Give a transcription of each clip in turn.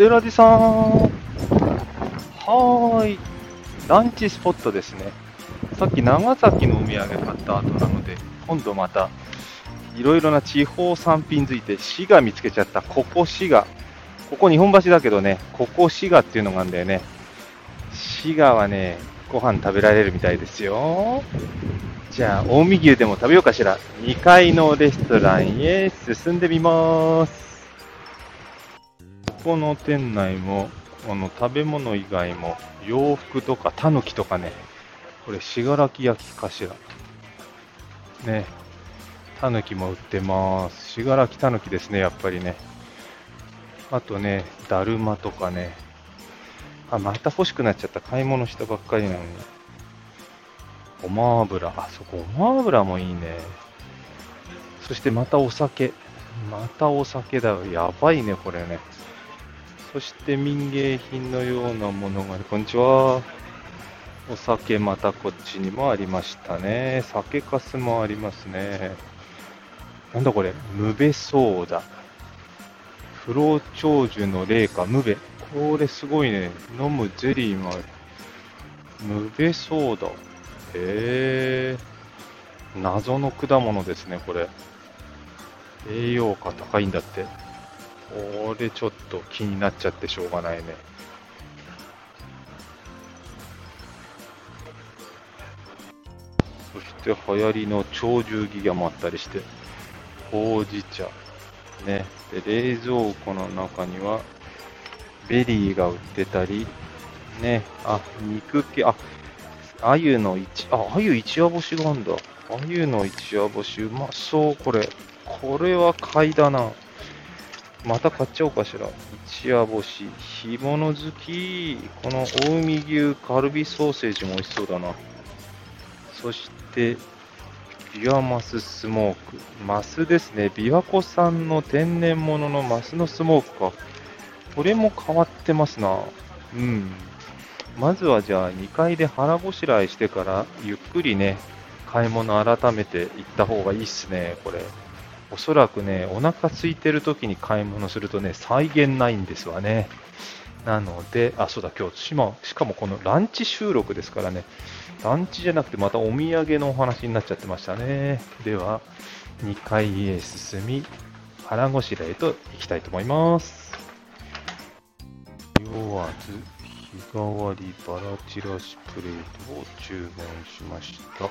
テラジさん。はーい。ランチスポットですね。さっき長崎のお土産買った後なので、今度また、いろいろな地方産品づいて、滋賀見つけちゃった。ここ滋賀。ここ日本橋だけどね、ここ滋賀っていうのがあるんだよね。滋賀はね、ご飯食べられるみたいですよ。じゃあ、近江牛でも食べようかしら。2階のレストランへ進んでみます。この店内も、あの食べ物以外も、洋服とかタヌキとかね、これ、信楽焼きかしら。ね、タヌキも売ってます。信楽タヌキですね、やっぱりね。あとね、だるまとかね。あ、また欲しくなっちゃった。買い物したばっかりなのに。ごま油。あ、そこ、ごま油もいいね。そしてまたお酒。またお酒だよ。やばいね、これね。そして民芸品のようなものが、こんにちは。お酒またこっちにもありましたね。酒粕もありますね。なんだこれ、ムベソーダ。不老長寿の霊か、ムベ。これすごいね。飲むゼリーもある。ムベソーダ。へえ。謎の果物ですね、これ。栄養価高いんだって。これちょっと気になっちゃってしょうがないね。そして流行りの鳥獣戯画もあったりして、ほうじ茶。ね。で、冷蔵庫の中には、ベリーが売ってたり、ね。あ、肉系、あ、あゆの一、あ、あゆ一夜干しがあるんだ。あゆの一夜干し、うまそう、これ。これは買いだな。また買っちゃおうかしら。一夜干し。干物好き。この近江牛カルビソーセージも美味しそうだな。そして、ビワマススモーク。マスですね。琵琶湖産の天然物のマスのスモークか。これも変わってますな。うん。まずはじゃあ2階で腹ごしらえしてからゆっくりね、買い物改めて行った方がいいっすね、これ。おそらくね、お腹空いてる時に買い物するとね、再現ないんですわね。なので、あ、そうだ、今日、しかもしかもこのランチ収録ですからね、ランチじゃなくてまたお土産のお話になっちゃってましたね。では、2階へ進み、腹ごしらえと行きたいと思います。弱わず日替わりバラチラシプレートを注文しました。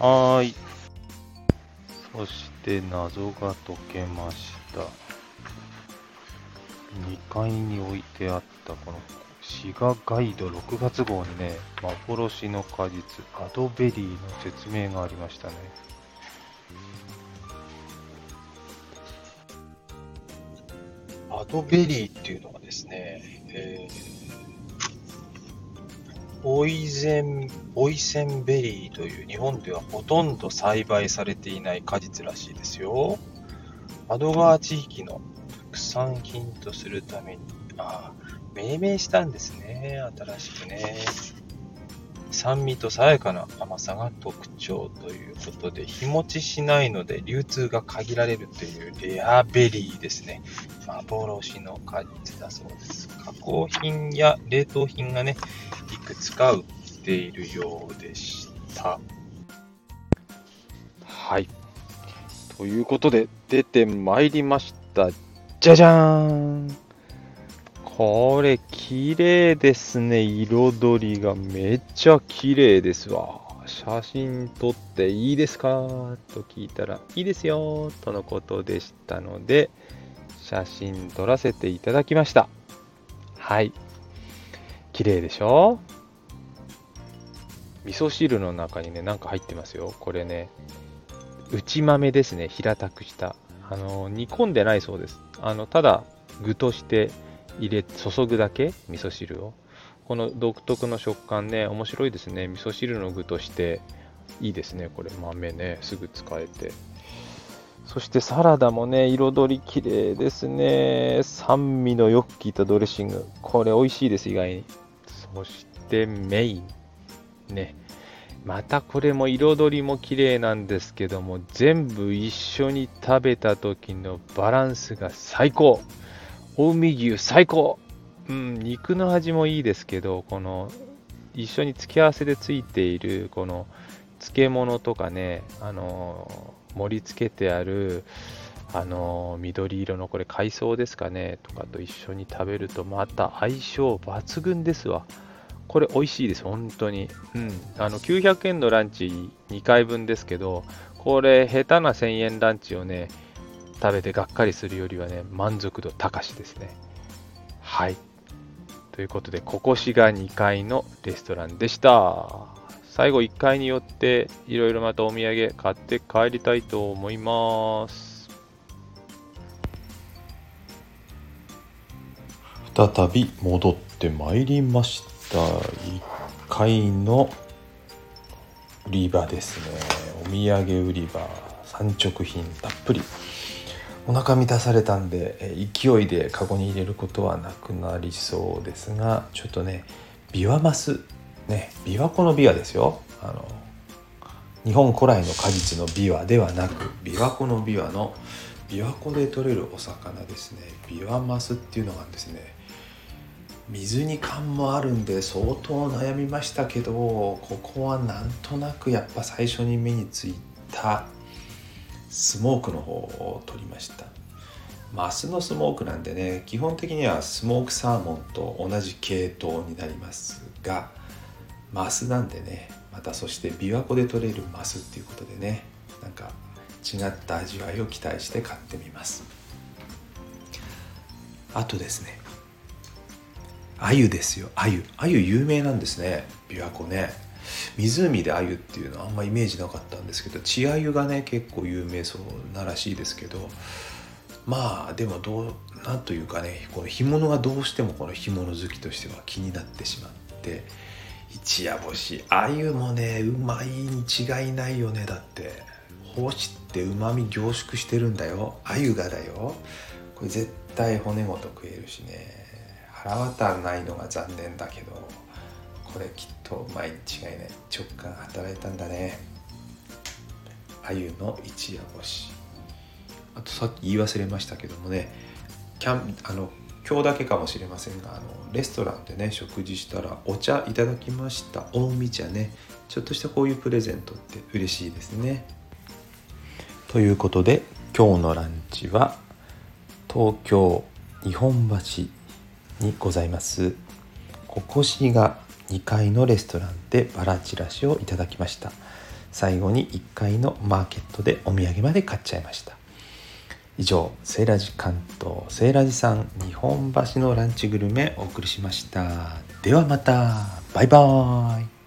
はーい。そして謎が解けました。2階に置いてあったこの滋賀ガイド6月号にね、幻の果実、アドベリーの説明がありましたね。アドベリーっていうのはですね、えー、ボイゼン、ボイセンベリーという日本ではほとんど栽培されていない果実らしいですよ。安曇川地域の特産品とするために、ああ、命名したんですね。新しくね。酸味と爽やかな甘さが特徴ということで、日持ちしないので流通が限られるというレアベリーですね。幻の果実だそうです。加工品や冷凍品がね、いくつか売っているようでした。はい。ということで、出てまいりました。じゃじゃーんこれ、綺麗ですね。彩りがめっちゃ綺麗ですわ。写真撮っていいですか？と聞いたら、いいですよとのことでしたので、写真撮らせていただきました。はい。綺麗でしょ？味噌汁の中にね、なんか入ってますよ。これね、内豆ですね。平たくした。あの、煮込んでないそうです。あの、ただ、具として入れ、注ぐだけ味噌汁を。この独特の食感ね、面白いですね。味噌汁の具としていいですね。これ豆ね、すぐ使えて。そしてサラダもね、彩り綺麗ですね。酸味のよく効いたドレッシング。これ美味しいです、意外に。そしてメイン。ね。またこれも彩りも綺麗なんですけども全部一緒に食べた時のバランスが最高近江牛最高うん肉の味もいいですけどこの一緒に付け合わせでついているこの漬物とかねあの盛り付けてあるあの緑色のこれ海藻ですかねとかと一緒に食べるとまた相性抜群ですわ。これ美味しいです、本当に。うん。あの、900円のランチ2回分ですけど、これ、下手な1000円ランチをね、食べてがっかりするよりはね、満足度高しですね。はい。ということで、ここしが2階のレストランでした。最後1階に寄って、いろいろまたお土産買って帰りたいと思います。再び戻ってまいりました。1階の売り場ですねお土産売り場産直品たっぷりお腹満たされたんで勢いでカゴに入れることはなくなりそうですがちょっとねビワマスね琵琶湖のビワですよ。あの日本古来の果実のビワではなく琵琶湖のビワの琵琶湖で取れるお魚ですね。ビワマスっていうのがですね水に感もあるんで相当悩みましたけどここはなんとなくやっぱ最初に目についたスモークの方を取りました。マスのスモークなんでね基本的にはスモークサーモンと同じ系統になりますがマスなんでね。またそして琵琶湖で取れるマスっていうことでね。なんか違った味わいを期待して買ってみます。あとですね。鮎ですよ。鮎。鮎有名なんですね。琵琶湖ね。湖で鮎っていうのはあんまイメージなかったんですけど稚鮎がね結構有名そうならしいですけど。まあでもどうなんというかねこの干物がどうしてもこの干物好きとしては気になってしまって。一夜干し。鮎もねうまいに違いないよねだって。干しってうまみ凝縮してるんだよ。鮎がだよ。これ絶対骨ごと食えるしね。腹渡ないのが残念だけどこれきっと毎日違いない。直感働いたんだね。鮎の一夜干し。あとさっき言い忘れましたけどもねキャンあの今日だけかもしれませんがあのレストランでね食事したらお茶いただきました。近江茶ね。ちょっとしたこういうプレゼントって嬉しいですね。ということで今日のランチは東京日本橋にございます。ここしが2階のレストランでバラチラシをいただきました。最後に1階のマーケットでお土産まで買っちゃいました。以上セーラジ関東セーラジさん日本橋のランチグルメお送りしました。ではまた。バイバーイ。